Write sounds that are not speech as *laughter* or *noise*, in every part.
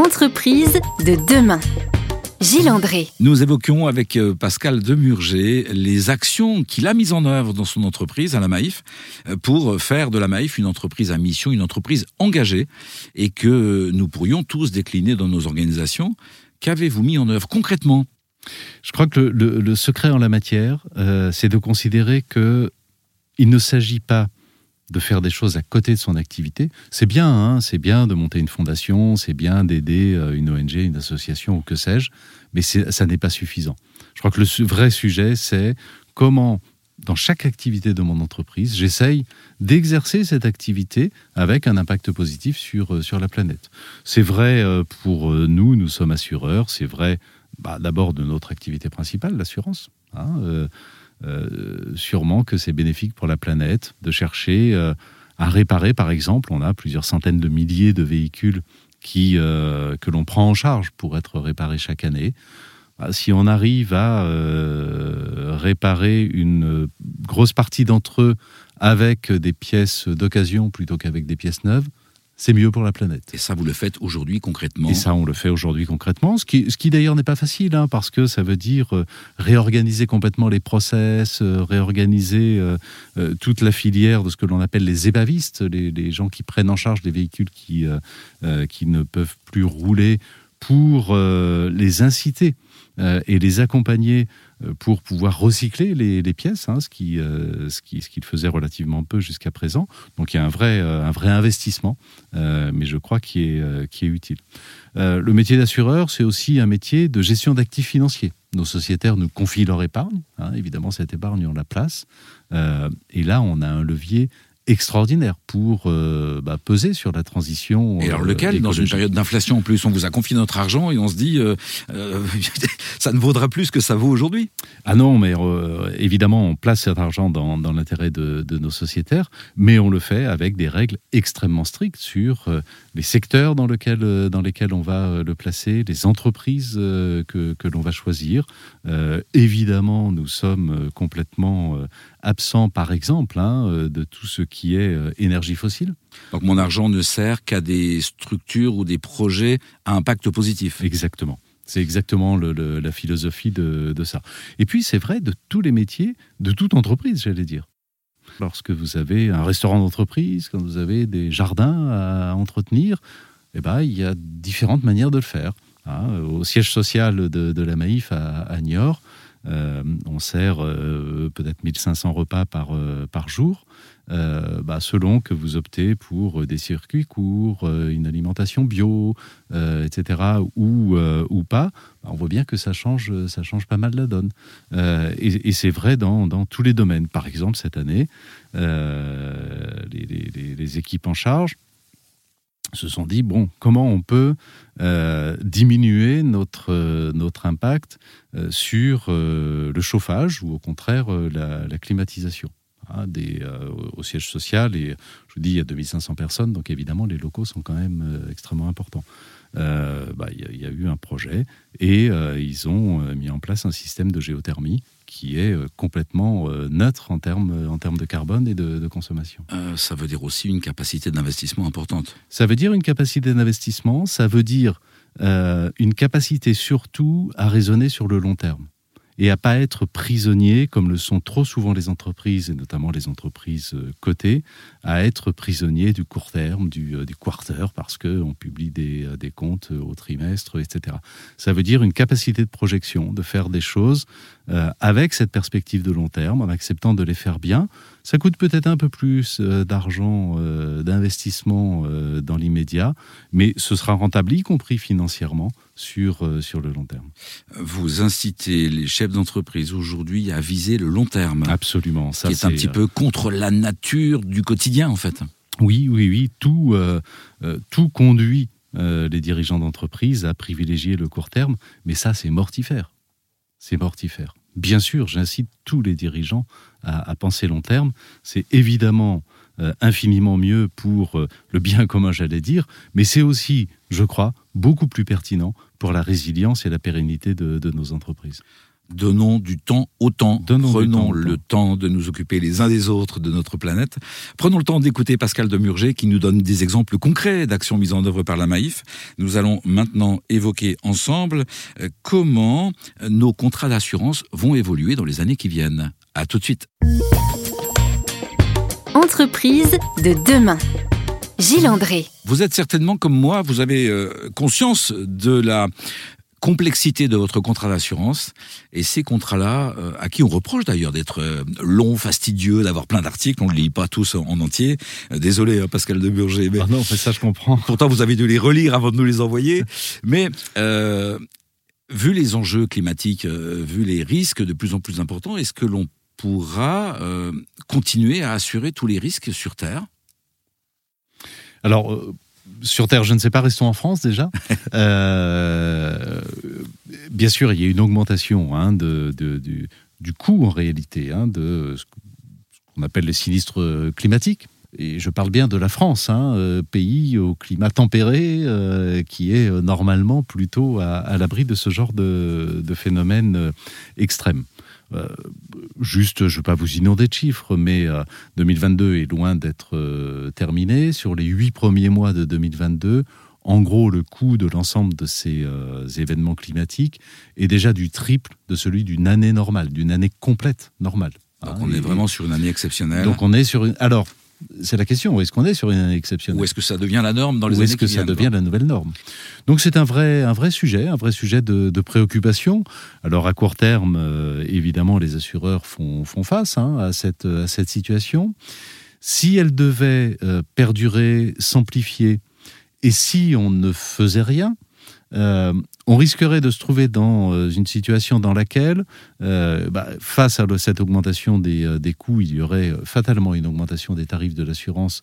Entreprise de demain. Gilles André. Nous évoquions avec euh, Pascal Demurger les actions qu'il a mises en œuvre dans son entreprise, à la Maïf, euh, pour faire de la Maïf une entreprise à mission, une entreprise engagée, et que nous pourrions tous décliner dans nos organisations. Qu'avez-vous mis en œuvre concrètement? Je crois que le, secret en la matière, euh, c'est de considérer que il ne s'agit pas de faire des choses à côté de son activité. C'est bien, hein, c'est bien de monter une fondation, c'est bien d'aider euh, une ONG, une association ou que sais-je, mais ça n'est pas suffisant. Je crois que le vrai sujet, c'est comment, dans chaque activité de mon entreprise, j'essaye d'exercer cette activité avec un impact positif sur, euh, sur la planète. C'est vrai euh, pour nous, nous sommes assureurs, c'est vrai bah, d'abord de notre activité principale, l'assurance. Hein, sûrement que c'est bénéfique pour la planète de chercher euh, à réparer, par exemple. On a plusieurs centaines de milliers de véhicules euh, que l'on prend en charge pour être réparés chaque année. Bah, si on arrive à réparer une grosse partie d'entre eux avec des pièces d'occasion plutôt qu'avec des pièces neuves, c'est mieux pour la planète. Et ça, vous le faites aujourd'hui concrètement Et ça, on le fait aujourd'hui concrètement, ce qui, ce qui d'ailleurs n'est pas facile, hein, parce que ça veut dire euh, réorganiser complètement les process, euh, réorganiser euh, toute la filière de ce que l'on appelle les ébavistes, les, les, gens qui prennent en charge des véhicules qui, qui ne peuvent plus rouler, pour les inciter et les accompagner pour pouvoir recycler les, pièces, hein, euh, ce qu'il ce qui, faisait relativement peu jusqu'à présent. Donc il y a un vrai, euh, un vrai investissement, mais je crois qui est, qui est utile. le métier d'assureur, c'est aussi un métier de gestion d'actifs financiers. Nos sociétaires nous confient leur épargne. Hein, évidemment, cette épargne, on la place. et là, on a un levier extraordinaire pour euh, bah, peser sur la transition. Et alors lequel euh, Dans une période d'inflation en plus, on vous a confié notre argent et on se dit euh, *laughs* ça ne vaudra plus ce que ça vaut aujourd'hui? Ah non, mais évidemment, on place cet argent dans, dans l'intérêt de, de, nos sociétaires, mais on le fait avec des règles extrêmement strictes sur les secteurs dans, lequel, dans lesquels on va le placer, les entreprises que, que l'on va choisir. évidemment, nous sommes complètement absents, par exemple, hein, de tout ce qui est euh, énergie fossile. Donc mon argent ne sert qu'à des structures ou des projets à impact positif. Exactement. C'est exactement la philosophie de, ça. Et puis c'est vrai de tous les métiers, de toute entreprise, j'allais dire. Lorsque vous avez un restaurant d'entreprise, quand vous avez des jardins à entretenir, eh ben, il y a différentes manières de le faire. Hein. Au siège social de, la Maïf à, Niort, euh, on sert euh, peut-être 1500 repas par, par jour. Euh, bah, selon que vous optez pour des circuits courts, euh, une alimentation bio, euh, etc., ou, ou pas, bah, on voit bien que ça change, ça change pas mal la donne. et, c'est vrai dans, dans, tous les domaines. Par exemple, cette année, les, équipes en charge se sont dit, bon, comment on peut diminuer notre, notre impact sur le chauffage ou au contraire la climatisation? Hein, des, euh, au siège social. Et je vous dis, il y a 2500 personnes, donc évidemment, les locaux sont quand même euh, extrêmement importants. Euh, bah, il y, a eu un projet et ils ont mis en place un système de géothermie qui est complètement neutre en termes, en termes de carbone et de, consommation. ça veut dire aussi une capacité d'investissement importante. Ça veut dire une capacité d'investissement, ça veut dire une capacité surtout à raisonner sur le long terme et à pas être prisonnier, comme le sont trop souvent les entreprises, et notamment les entreprises euh, cotées, à être prisonnier du court terme, du, euh, quarter, parce qu'on publie des, euh, des, comptes au trimestre, etc. Ça veut dire une capacité de projection, de faire des choses avec cette perspective de long terme, en acceptant de les faire bien. Ça coûte peut-être un peu plus d'argent, d'investissement dans l'immédiat, mais ce sera rentable, y compris financièrement, sur, euh, sur le long terme. Vous incitez les chefs d'entreprise aujourd'hui à viser le long terme. Absolument. Ça, qui est, un petit peu contre la nature du quotidien, en fait. Oui, oui, oui. Tout, euh, euh, tout conduit les dirigeants d'entreprise à privilégier le court terme, mais ça, c'est mortifère. C'est mortifère. Bien sûr, j'incite tous les dirigeants à, penser long terme. C'est évidemment euh, infiniment mieux pour euh, le bien *laughs* commun, j'allais dire, mais c'est aussi, je crois, beaucoup plus pertinent pour la résilience et la pérennité de, nos entreprises. Donnons du temps au temps. Donnons Prenons temps le temps. temps de nous occuper les uns des autres de notre planète. Prenons le temps d'écouter Pascal Demurger qui nous donne des exemples concrets d'actions mises en œuvre par la Maïf. Nous allons maintenant évoquer ensemble euh, comment euh, nos contrats d'assurance vont évoluer dans les années qui viennent. À tout de suite. Entreprise de demain. Gilles André. Vous êtes certainement comme moi, vous avez euh, conscience de la complexité de votre contrat d'assurance et ces contrats-là, euh, à qui on reproche d'ailleurs d'être euh, longs, fastidieux, d'avoir plein d'articles, on ne les lit pas tous en, en entier. Euh, désolé hein, Pascal de Burger, mais Ah non, mais ça je comprends. pourtant vous avez dû les relire avant de nous les envoyer. Mais euh, vu les enjeux climatiques, vu les risques de plus en plus importants, est-ce que l'on pourra continuer à assurer tous les risques sur Terre? Alors, sur Terre, je ne sais pas, restons en France déjà. *laughs* Euh, bien sûr, il y a une augmentation hein, du, coût en réalité hein, de ce qu'on appelle les sinistres euh, climatiques. Et je parle bien de la France, hein, euh, pays au climat tempéré, euh, qui est normalement plutôt à, l'abri de ce genre de, de phénomènes extrêmes. Euh, juste, je ne vais pas vous inonder de chiffres, mais euh, 2022 est loin d'être terminé. Sur les huit premiers mois de 2022, en gros, le coût de l'ensemble de ces euh, événements climatiques est déjà du triple de celui d'une année normale, d'une année complète normale. Donc Hein, on est vraiment sur une année exceptionnelle. Donc on est sur une. Alors, c'est la question. Est-ce qu'on est sur une année exceptionnelle? Ou est-ce que ça devient la norme dans les ou est-ce que ça devient la nouvelle norme? Donc c'est un vrai, un vrai sujet, un vrai sujet de, de préoccupation. Alors à court terme, euh, évidemment, les assureurs font, font face hein, à, cette, à cette situation. Si elle devait euh, perdurer, s'amplifier, et si on ne faisait rien, euh, on risquerait de se trouver dans euh, une situation dans laquelle, euh, bah, face à cette augmentation des, des coûts, il y aurait fatalement une augmentation des tarifs de l'assurance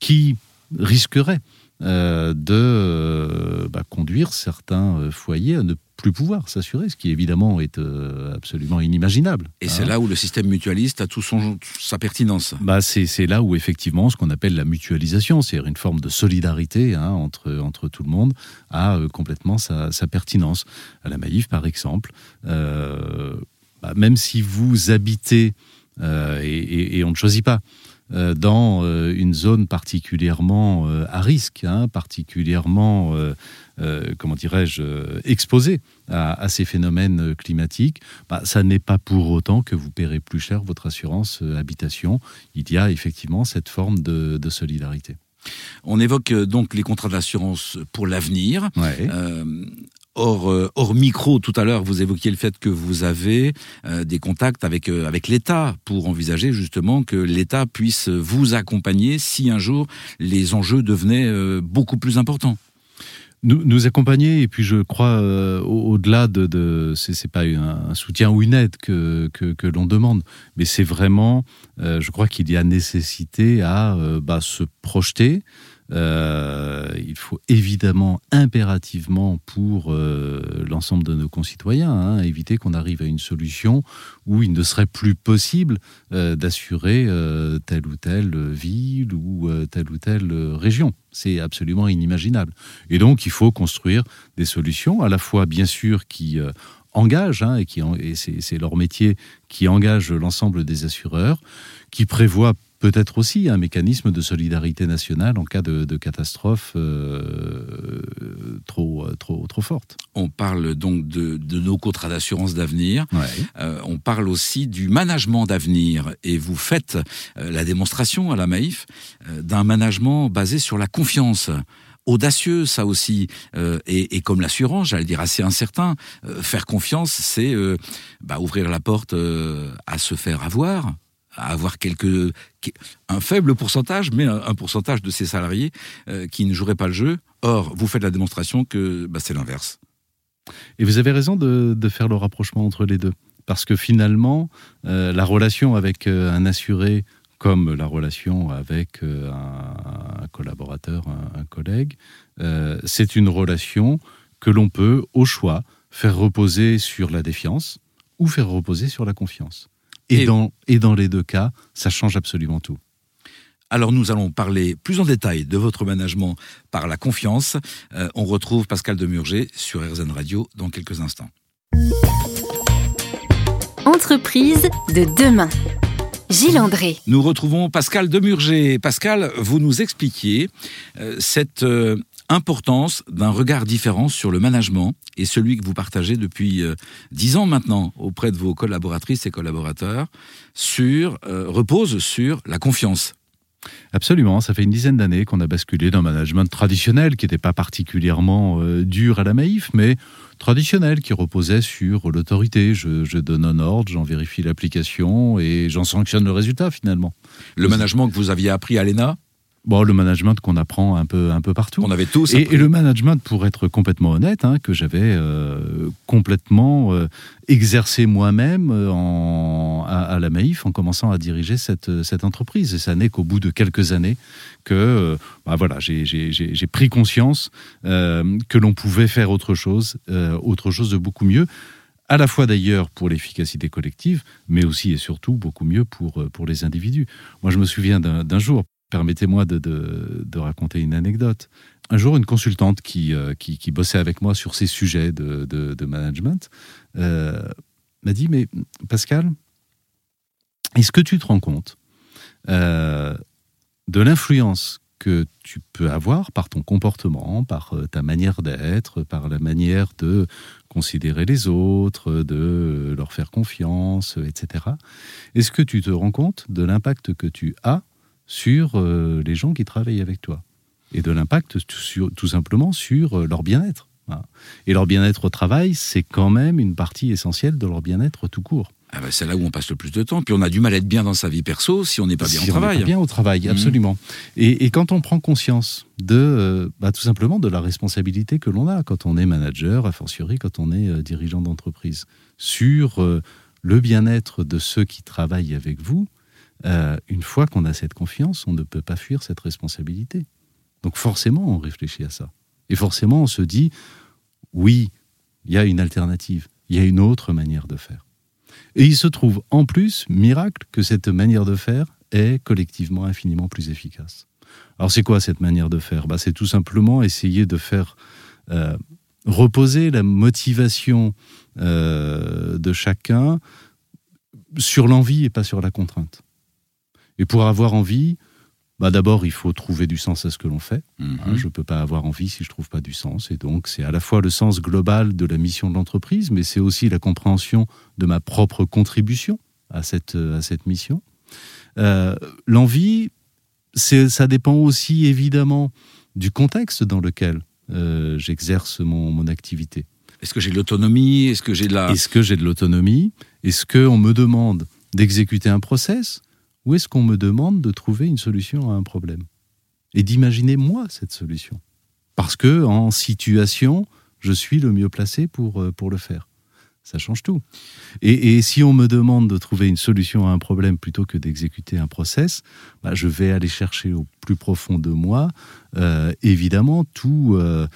qui risquerait euh, de euh, bah, conduire certains euh, foyers à ne plus pouvoir s'assurer, ce qui évidemment est euh, absolument inimaginable. Et hein. c'est là où le système mutualiste a tout son, sa pertinence. Bah, c'est c'est là où effectivement ce qu'on appelle la mutualisation, c'est-à-dire une forme de solidarité hein, entre, entre tout le monde, a complètement sa, sa pertinence. À la Maïf, par exemple, bah, même si vous habitez, et, et- et on ne choisit pas, dans euh, une zone particulièrement euh, à risque, hein, particulièrement, euh, euh, comment dirais-je, euh, exposée à, à ces phénomènes euh, climatiques, bah, ça n'est pas pour autant que vous paierez plus cher votre assurance euh, habitation. Il y a effectivement cette forme de, de solidarité. On évoque euh, donc les contrats d'assurance pour l'avenir. Ouais. Euh, hors, euh, hors micro, tout à l'heure, vous évoquiez le fait que vous avez euh, des contacts avec, euh, avec l'État pour envisager justement que l'État puisse vous accompagner si un jour les enjeux devenaient beaucoup plus importants. Nous, nous accompagner, et puis je crois, au- au-delà de. de c'est pas un, soutien ou une aide que, que, l'on demande, mais c'est vraiment, je crois qu'il y a nécessité à bah, se projeter. Euh, il faut évidemment, impérativement, pour euh, l'ensemble de nos concitoyens, hein, éviter qu'on arrive à une solution où il ne serait plus possible euh, d'assurer telle ou telle ville ou telle ou telle région. C'est absolument inimaginable. Et donc, il faut construire des solutions, à la fois, bien sûr, qui engagent, hein, et, qui c'est leur métier, qui engage l'ensemble des assureurs, qui prévoient peut-être aussi un mécanisme de solidarité nationale en cas de, de catastrophe euh, trop, trop, trop forte. On parle donc de, de nos contrats d'assurance d'avenir. Euh, on parle aussi du management d'avenir et vous faites euh, la démonstration à la Maïf euh, d'un management basé sur la confiance. Audacieux, ça aussi, euh, et, et comme l'assurance, j'allais dire assez incertain. Euh, faire confiance, c'est euh, bah, ouvrir la porte euh, à se faire avoir, à avoir quelques un faible pourcentage, mais un, pourcentage de ces salariés euh, qui ne joueraient pas le jeu. Or, vous faites la démonstration que bah, c'est l'inverse. Et vous avez raison de, faire le rapprochement entre les deux. Parce que finalement, euh, la relation avec euh, un assuré, comme la relation avec un, collaborateur, un, collègue, c'est une relation que l'on peut, au choix, faire reposer sur la défiance ou faire reposer sur la confiance. Et, et, dans, et dans les deux cas, ça change absolument tout. Alors nous allons parler plus en détail de votre management par la confiance. Euh, on retrouve Pascal Demurger sur RZN Radio dans quelques instants. Entreprise de demain. Gilles André. Nous retrouvons Pascal Demurger. Pascal, vous nous expliquiez euh, cette euh, importance d'un regard différent sur le management et celui que vous partagez depuis euh, dix ans maintenant auprès de vos collaboratrices et collaborateurs sur, repose sur la confiance. Absolument, ça fait une dizaine d'années qu'on a basculé d'un management traditionnel qui n'était pas particulièrement dur à la Maïf, mais traditionnel qui reposait sur l'autorité. Je, donne un ordre, j'en vérifie l'application et j'en sanctionne le résultat finalement. Le management que vous aviez appris à l'ENA Bon, le management qu'on apprend un peu, un peu partout. On avait tous. Et, et, le management, pour être complètement honnête, hein, que j'avais euh, complètement euh, exercé moi-même euh, à, la Maïf en commençant à diriger cette, cette entreprise. Et ça n'est qu'au bout de quelques années que bah voilà, j'ai pris conscience que l'on pouvait faire autre chose, autre chose de beaucoup mieux à la fois d'ailleurs pour l'efficacité collective, mais aussi et surtout beaucoup mieux pour, pour les individus. Moi, je me souviens d'un jour, Permettez-moi de, raconter une anecdote. Un jour, une consultante qui, euh, bossait avec moi sur ces sujets de, management euh, m'a dit, mais Pascal, est-ce que tu te rends compte euh, de l'influence que tu peux avoir par ton comportement, par ta manière d'être, par la manière de considérer les autres, de leur faire confiance, etc. Est-ce que tu te rends compte de l'impact que tu as sur euh, les gens qui travaillent avec toi et de l'impact tout simplement sur euh, leur bien-être. Et leur bien-être au travail, c'est quand même une partie essentielle de leur bien-être tout court. Ah bah, c'est là où on passe le plus de temps. Puis on a du mal à être bien dans sa vie perso si on n'est pas bien au travail. bien au travail, mmh. absolument. Et, quand on prend conscience de, euh, bah, tout simplement, de la responsabilité que l'on a quand on est manager, a fortiori quand on est dirigeant d'entreprise, sur le bien-être de ceux qui travaillent avec vous, euh, une fois qu'on a cette confiance, on ne peut pas fuir cette responsabilité. Donc forcément, on réfléchit à ça. Et forcément, on se dit, oui, il y a une alternative, il y a une autre manière de faire. Et il se trouve en plus, miracle, que cette manière de faire est collectivement infiniment plus efficace. Alors c'est quoi cette manière de faire? Bah, C'est tout simplement essayer de faire euh, reposer la motivation euh, de chacun sur l'envie et pas sur la contrainte. Et pour avoir envie, bah d'abord, il faut trouver du sens à ce que l'on fait. Mhm. Hein, je ne peux pas avoir envie si je ne trouve pas du sens. Et donc, c'est à la fois le sens global de la mission de l'entreprise, mais c'est aussi la compréhension de ma propre contribution à cette, à cette mission. Euh, L'envie, ça dépend aussi évidemment du contexte dans lequel euh, j'exerce mon, mon activité. Est-ce que j'ai de l'autonomie? Est-ce que j'ai de la... Est-ce que j'ai de l'autonomie? Est-ce qu'on me demande d'exécuter un process? Ou est-ce qu'on me demande de trouver une solution à un problème Et d'imaginer moi cette solution? Parce que en situation, je suis le mieux placé pour, euh, le faire. Ça change tout. Et, si on me demande de trouver une solution à un problème plutôt que d'exécuter un process, bah, je vais aller chercher au plus profond de moi, euh, évidemment, tout, euh,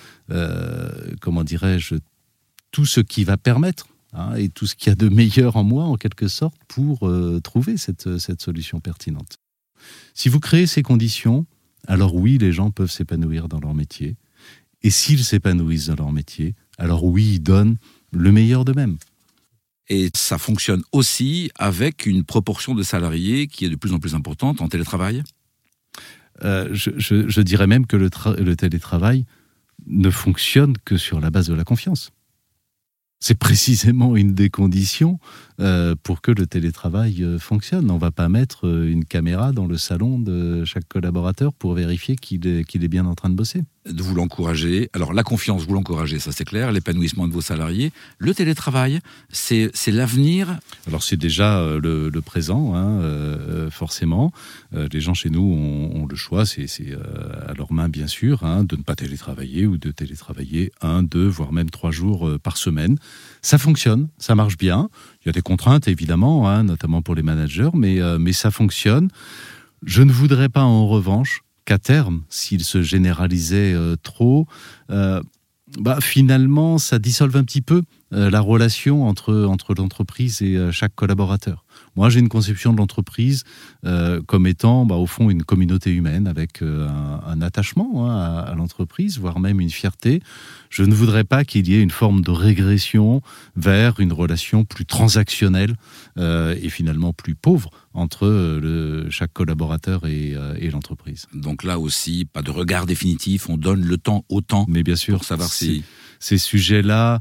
comment dirais-je, tout ce qui va permettre Hein, et tout ce qu'il y a de meilleur en moi, en quelque sorte, pour euh, trouver cette, cette solution pertinente. Si vous créez ces conditions, alors oui, les gens peuvent s'épanouir dans leur métier. Et s'ils s'épanouissent dans leur métier, alors oui, ils donnent le meilleur d'eux-mêmes. Et ça fonctionne aussi avec une proportion de salariés qui est de plus en plus importante en télétravail? Euh, je, je, dirais même que le, le télétravail ne fonctionne que sur la base de la confiance c'est précisément une des conditions euh, pour que le télétravail euh, fonctionne. On ne va pas mettre euh, une caméra dans le salon de chaque collaborateur pour vérifier qu'il est, bien en train de bosser. De vous l'encourager. Alors la confiance, vous l'encouragez, ça c'est clair. L'épanouissement de vos salariés. Le télétravail, c'est, l'avenir. Alors c'est déjà le, présent, hein, forcément. les gens chez nous ont, le choix, c'est, c'est à leur main bien sûr, hein, de ne pas télétravailler ou de télétravailler un, deux, voire même trois jours par semaine. Ça fonctionne, ça marche bien. Il y a des contraintes évidemment, hein, notamment pour les managers, mais, euh, mais ça fonctionne. Je ne voudrais pas en revanche qu'à terme, s'il se généralisait euh, trop, euh, bah, finalement, ça dissolve un petit peu la relation entre, entre l'entreprise et chaque collaborateur. Moi, j'ai une conception de l'entreprise euh, comme étant, bah, au fond, une communauté humaine avec euh, un, attachement hein, à, l'entreprise, voire même une fierté. Je ne voudrais pas qu'il y ait une forme de régression vers une relation plus transactionnelle euh, et finalement plus pauvre entre le, chaque collaborateur et, et l'entreprise. Donc là aussi, pas de regard définitif, on donne le temps au temps. Mais bien sûr, pour savoir si ces sujets-là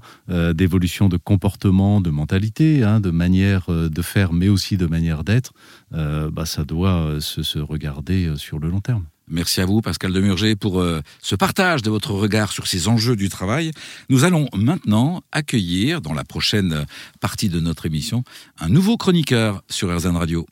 d'évolution de comportement, de mentalité, hein, de manière de faire, mais aussi de manière d'être, euh, bah, ça doit se, regarder sur le long terme. Merci à vous, Pascal Demurger, pour ce partage de votre regard sur ces enjeux du travail. Nous allons maintenant accueillir, dans la prochaine partie de notre émission, un nouveau chroniqueur sur RZN Radio.